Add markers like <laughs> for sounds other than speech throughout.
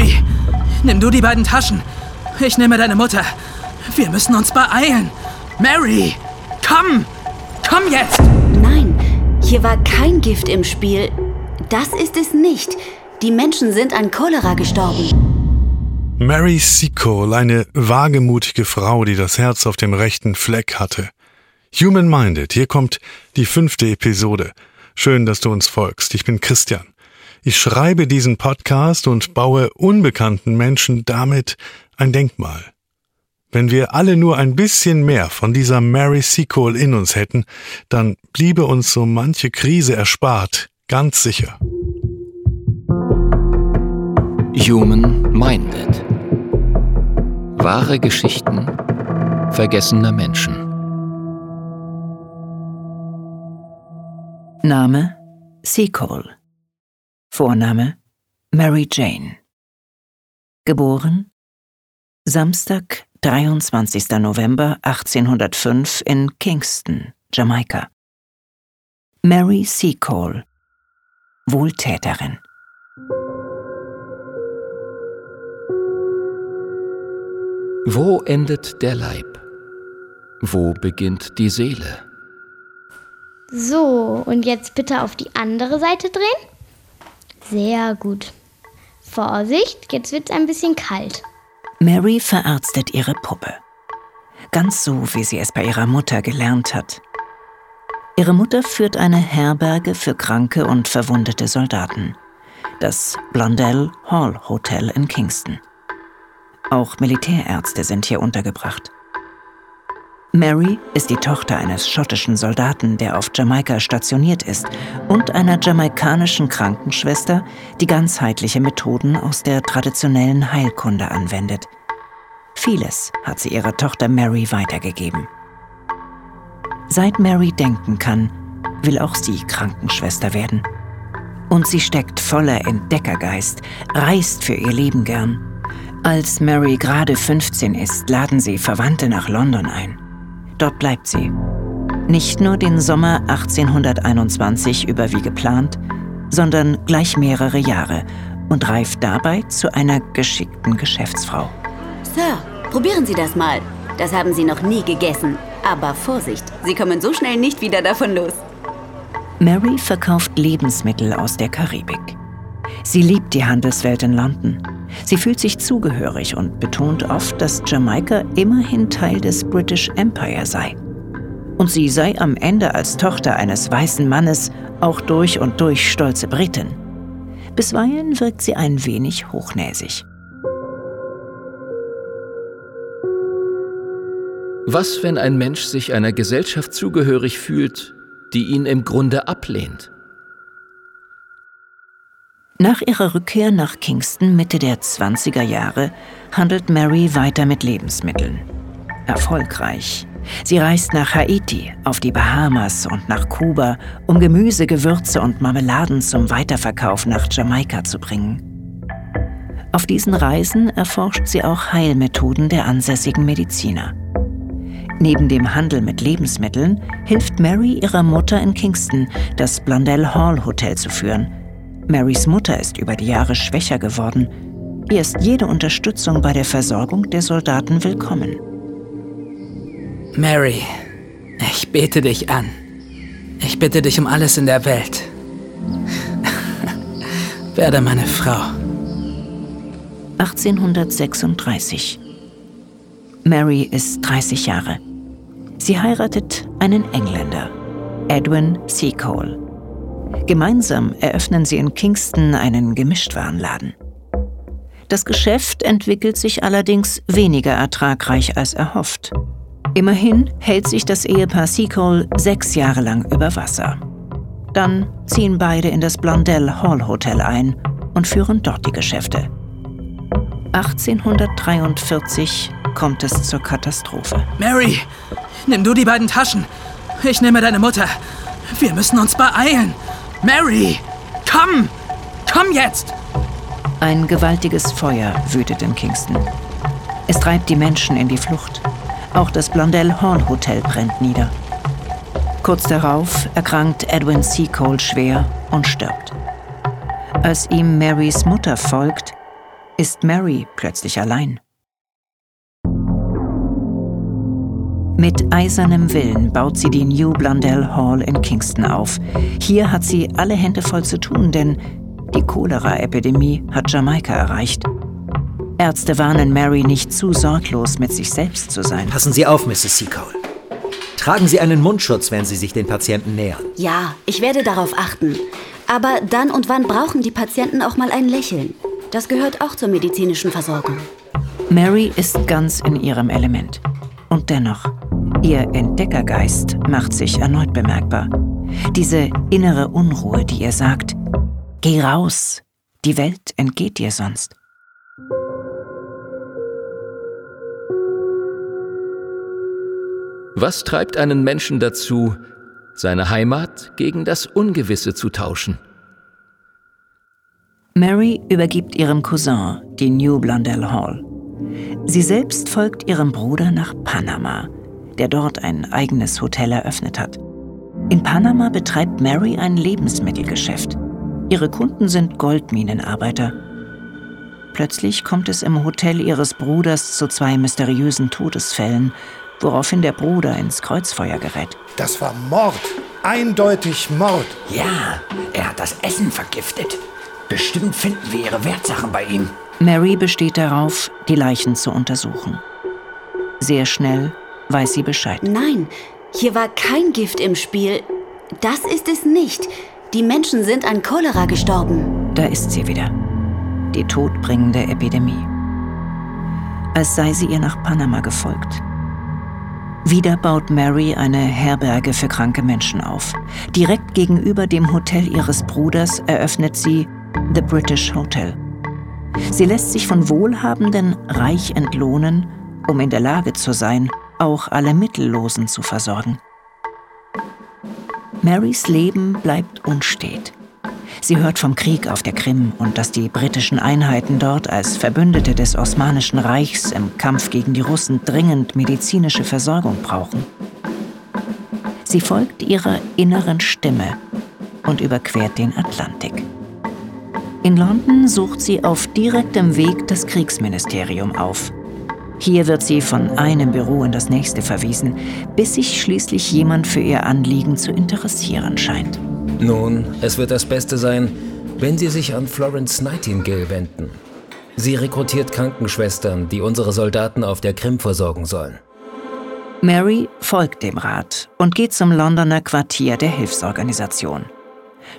Mary, nimm du die beiden Taschen. Ich nehme deine Mutter. Wir müssen uns beeilen. Mary, komm! Komm jetzt! Nein, hier war kein Gift im Spiel. Das ist es nicht. Die Menschen sind an Cholera gestorben. Mary Seacole, eine wagemutige Frau, die das Herz auf dem rechten Fleck hatte. Human Minded, hier kommt die fünfte Episode. Schön, dass du uns folgst. Ich bin Christian. Ich schreibe diesen Podcast und baue unbekannten Menschen damit ein Denkmal. Wenn wir alle nur ein bisschen mehr von dieser Mary Seacole in uns hätten, dann bliebe uns so manche Krise erspart, ganz sicher. Human Minded. Wahre Geschichten vergessener Menschen. Name Seacole. Vorname Mary Jane. Geboren Samstag, 23. November 1805 in Kingston, Jamaika. Mary Seacole, Wohltäterin. Wo endet der Leib? Wo beginnt die Seele? So, und jetzt bitte auf die andere Seite drehen. Sehr gut. Vorsicht, jetzt wird es ein bisschen kalt. Mary verarztet ihre Puppe. Ganz so, wie sie es bei ihrer Mutter gelernt hat. Ihre Mutter führt eine Herberge für kranke und verwundete Soldaten. Das Blondell Hall Hotel in Kingston. Auch Militärärzte sind hier untergebracht. Mary ist die Tochter eines schottischen Soldaten, der auf Jamaika stationiert ist, und einer jamaikanischen Krankenschwester, die ganzheitliche Methoden aus der traditionellen Heilkunde anwendet. Vieles hat sie ihrer Tochter Mary weitergegeben. Seit Mary denken kann, will auch sie Krankenschwester werden. Und sie steckt voller Entdeckergeist, reist für ihr Leben gern. Als Mary gerade 15 ist, laden sie Verwandte nach London ein. Dort bleibt sie. Nicht nur den Sommer 1821 über wie geplant, sondern gleich mehrere Jahre und reift dabei zu einer geschickten Geschäftsfrau. Sir, probieren Sie das mal. Das haben Sie noch nie gegessen. Aber Vorsicht, Sie kommen so schnell nicht wieder davon los. Mary verkauft Lebensmittel aus der Karibik. Sie liebt die Handelswelt in London. Sie fühlt sich zugehörig und betont oft, dass Jamaika immerhin Teil des British Empire sei. Und sie sei am Ende als Tochter eines weißen Mannes auch durch und durch stolze Britin. Bisweilen wirkt sie ein wenig hochnäsig. Was, wenn ein Mensch sich einer Gesellschaft zugehörig fühlt, die ihn im Grunde ablehnt? Nach ihrer Rückkehr nach Kingston Mitte der 20er Jahre handelt Mary weiter mit Lebensmitteln. Erfolgreich. Sie reist nach Haiti, auf die Bahamas und nach Kuba, um Gemüse, Gewürze und Marmeladen zum Weiterverkauf nach Jamaika zu bringen. Auf diesen Reisen erforscht sie auch Heilmethoden der ansässigen Mediziner. Neben dem Handel mit Lebensmitteln hilft Mary ihrer Mutter in Kingston, das Blondell Hall Hotel zu führen – Marys Mutter ist über die Jahre schwächer geworden. Ihr ist jede Unterstützung bei der Versorgung der Soldaten willkommen. Mary, ich bete dich an. Ich bitte dich um alles in der Welt. <laughs> Werde meine Frau. 1836. Mary ist 30 Jahre. Sie heiratet einen Engländer, Edwin Seacole. Gemeinsam eröffnen sie in Kingston einen Gemischtwarenladen. Das Geschäft entwickelt sich allerdings weniger ertragreich als erhofft. Immerhin hält sich das Ehepaar Seacole sechs Jahre lang über Wasser. Dann ziehen beide in das Blondell Hall Hotel ein und führen dort die Geschäfte. 1843 kommt es zur Katastrophe. Mary, nimm du die beiden Taschen. Ich nehme deine Mutter. Wir müssen uns beeilen. Mary, komm! Komm jetzt! Ein gewaltiges Feuer wütet in Kingston. Es treibt die Menschen in die Flucht. Auch das Blondell Hall Hotel brennt nieder. Kurz darauf erkrankt Edwin Seacole schwer und stirbt. Als ihm Marys Mutter folgt, ist Mary plötzlich allein. Mit eisernem Willen baut sie die New Blundell Hall in Kingston auf. Hier hat sie alle Hände voll zu tun, denn die Cholera-Epidemie hat Jamaika erreicht. Ärzte warnen Mary, nicht zu sorglos mit sich selbst zu sein. Passen Sie auf, Mrs. Seacole. Tragen Sie einen Mundschutz, wenn Sie sich den Patienten nähern. Ja, ich werde darauf achten. Aber dann und wann brauchen die Patienten auch mal ein Lächeln. Das gehört auch zur medizinischen Versorgung. Mary ist ganz in ihrem Element. Und dennoch, ihr Entdeckergeist macht sich erneut bemerkbar. Diese innere Unruhe, die ihr sagt, geh raus, die Welt entgeht dir sonst. Was treibt einen Menschen dazu, seine Heimat gegen das Ungewisse zu tauschen? Mary übergibt ihrem Cousin die New Blundell Hall. Sie selbst folgt ihrem Bruder nach Panama, der dort ein eigenes Hotel eröffnet hat. In Panama betreibt Mary ein Lebensmittelgeschäft. Ihre Kunden sind Goldminenarbeiter. Plötzlich kommt es im Hotel ihres Bruders zu zwei mysteriösen Todesfällen, woraufhin der Bruder ins Kreuzfeuer gerät. Das war Mord. Eindeutig Mord. Ja, er hat das Essen vergiftet. Bestimmt finden wir ihre Wertsachen bei ihm. Mary besteht darauf, die Leichen zu untersuchen. Sehr schnell weiß sie Bescheid. Nein, hier war kein Gift im Spiel. Das ist es nicht. Die Menschen sind an Cholera gestorben. Da ist sie wieder. Die todbringende Epidemie. Als sei sie ihr nach Panama gefolgt. Wieder baut Mary eine Herberge für kranke Menschen auf. Direkt gegenüber dem Hotel ihres Bruders eröffnet sie The British Hotel. Sie lässt sich von Wohlhabenden reich entlohnen, um in der Lage zu sein, auch alle Mittellosen zu versorgen. Marys Leben bleibt unstet. Sie hört vom Krieg auf der Krim und dass die britischen Einheiten dort als Verbündete des Osmanischen Reichs im Kampf gegen die Russen dringend medizinische Versorgung brauchen. Sie folgt ihrer inneren Stimme und überquert den Atlantik. In London sucht sie auf direktem Weg das Kriegsministerium auf. Hier wird sie von einem Büro in das nächste verwiesen, bis sich schließlich jemand für ihr Anliegen zu interessieren scheint. Nun, es wird das Beste sein, wenn Sie sich an Florence Nightingale wenden. Sie rekrutiert Krankenschwestern, die unsere Soldaten auf der Krim versorgen sollen. Mary folgt dem Rat und geht zum Londoner Quartier der Hilfsorganisation.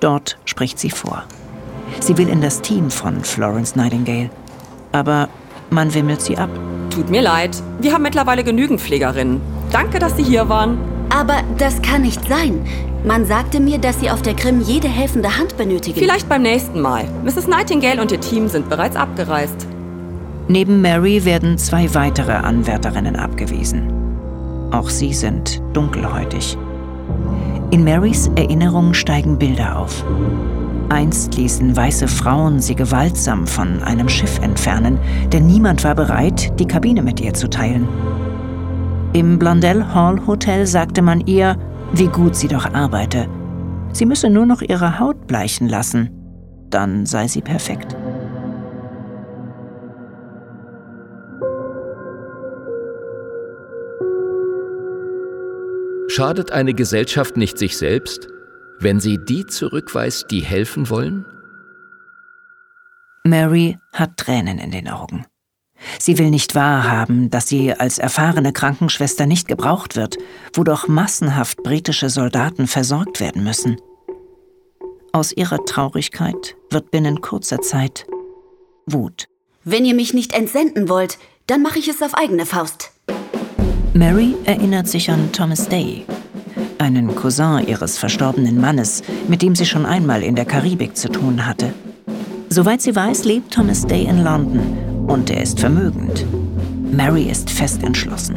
Dort spricht sie vor. Sie will in das Team von Florence Nightingale. Aber man wimmelt sie ab. Tut mir leid, wir haben mittlerweile genügend Pflegerinnen. Danke, dass Sie hier waren. Aber das kann nicht sein. Man sagte mir, dass Sie auf der Krim jede helfende Hand benötigen. Vielleicht beim nächsten Mal. Mrs. Nightingale und ihr Team sind bereits abgereist. Neben Mary werden zwei weitere Anwärterinnen abgewiesen. Auch sie sind dunkelhäutig. In Marys Erinnerung steigen Bilder auf. Einst ließen weiße Frauen sie gewaltsam von einem Schiff entfernen, denn niemand war bereit, die Kabine mit ihr zu teilen. Im Blondell Hall Hotel sagte man ihr, wie gut sie doch arbeite. Sie müsse nur noch ihre Haut bleichen lassen, dann sei sie perfekt. Schadet eine Gesellschaft nicht sich selbst, wenn sie die zurückweist, die helfen wollen? Mary hat Tränen in den Augen. Sie will nicht wahrhaben, dass sie als erfahrene Krankenschwester nicht gebraucht wird, wo doch massenhaft britische Soldaten versorgt werden müssen. Aus ihrer Traurigkeit wird binnen kurzer Zeit Wut. Wenn ihr mich nicht entsenden wollt, dann mache ich es auf eigene Faust. Mary erinnert sich an Thomas Day, einen Cousin ihres verstorbenen Mannes, mit dem sie schon einmal in der Karibik zu tun hatte. Soweit sie weiß, lebt Thomas Day in London und er ist vermögend. Mary ist fest entschlossen.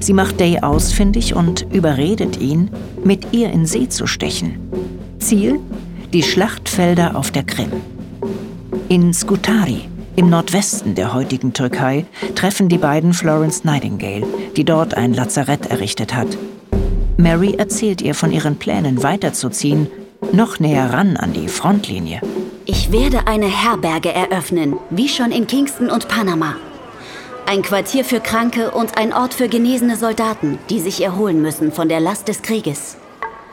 Sie macht Day ausfindig und überredet ihn, mit ihr in See zu stechen. Ziel? Die Schlachtfelder auf der Krim. In Skutari, im Nordwesten der heutigen Türkei, treffen die beiden Florence Nightingale, die dort ein Lazarett errichtet hat. Mary erzählt ihr von ihren Plänen weiterzuziehen, noch näher ran an die Frontlinie. Ich werde eine Herberge eröffnen, wie schon in Kingston und Panama. Ein Quartier für Kranke und ein Ort für genesene Soldaten, die sich erholen müssen von der Last des Krieges.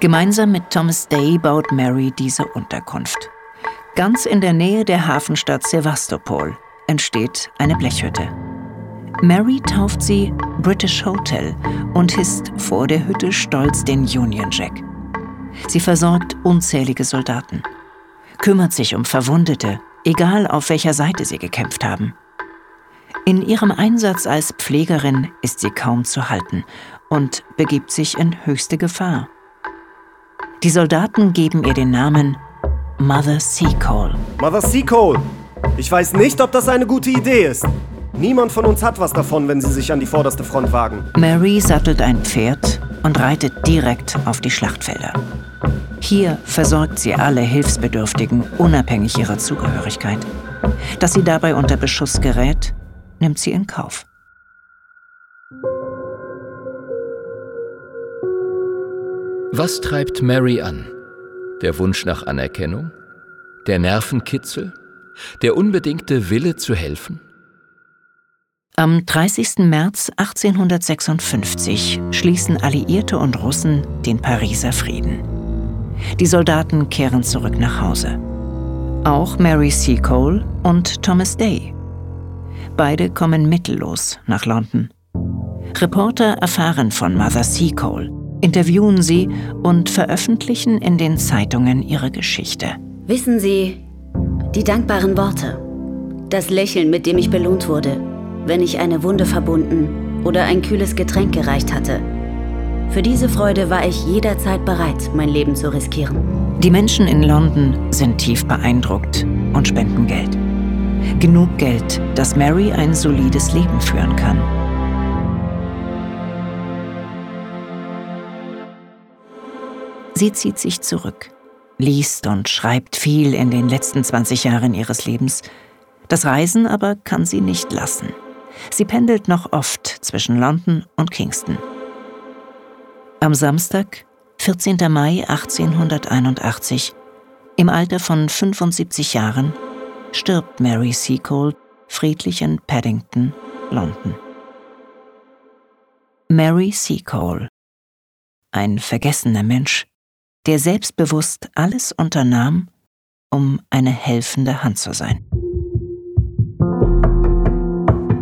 Gemeinsam mit Thomas Day baut Mary diese Unterkunft. Ganz in der Nähe der Hafenstadt Sevastopol entsteht eine Blechhütte. Mary tauft sie British Hotel und hisst vor der Hütte stolz den Union Jack. Sie versorgt unzählige Soldaten, kümmert sich um Verwundete, egal auf welcher Seite sie gekämpft haben. In ihrem Einsatz als Pflegerin ist sie kaum zu halten und begibt sich in höchste Gefahr. Die Soldaten geben ihr den Namen Mother Seacole. Mother Seacole! Ich weiß nicht, ob das eine gute Idee ist. Niemand von uns hat was davon, wenn sie sich an die vorderste Front wagen. Mary sattelt ein Pferd und reitet direkt auf die Schlachtfelder. Hier versorgt sie alle Hilfsbedürftigen, unabhängig ihrer Zugehörigkeit. Dass sie dabei unter Beschuss gerät, nimmt sie in Kauf. Was treibt Mary an? Der Wunsch nach Anerkennung? Der Nervenkitzel? Der unbedingte Wille zu helfen? Am 30. März 1856 schließen Alliierte und Russen den Pariser Frieden. Die Soldaten kehren zurück nach Hause. Auch Mary Seacole und Thomas Day. Beide kommen mittellos nach London. Reporter erfahren von Mother Seacole, interviewen sie und veröffentlichen in den Zeitungen ihre Geschichte. Wissen Sie, die dankbaren Worte, das Lächeln, mit dem ich belohnt wurde, wenn ich eine Wunde verbunden oder ein kühles Getränk gereicht hatte. Für diese Freude war ich jederzeit bereit, mein Leben zu riskieren. Die Menschen in London sind tief beeindruckt und spenden Geld. Genug Geld, dass Mary ein solides Leben führen kann. Sie zieht sich zurück, liest und schreibt viel in den letzten 20 Jahren ihres Lebens. Das Reisen aber kann sie nicht lassen. Sie pendelt noch oft zwischen London und Kingston. Am Samstag, 14. Mai 1881, im Alter von 75 Jahren, stirbt Mary Seacole friedlich in Paddington, London. Mary Seacole, ein vergessener Mensch, der selbstbewusst alles unternahm, um eine helfende Hand zu sein.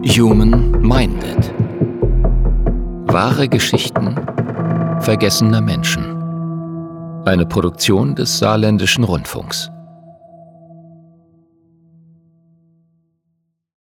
Human Minded. Wahre Geschichten vergessener Menschen. Eine Produktion des Saarländischen Rundfunks.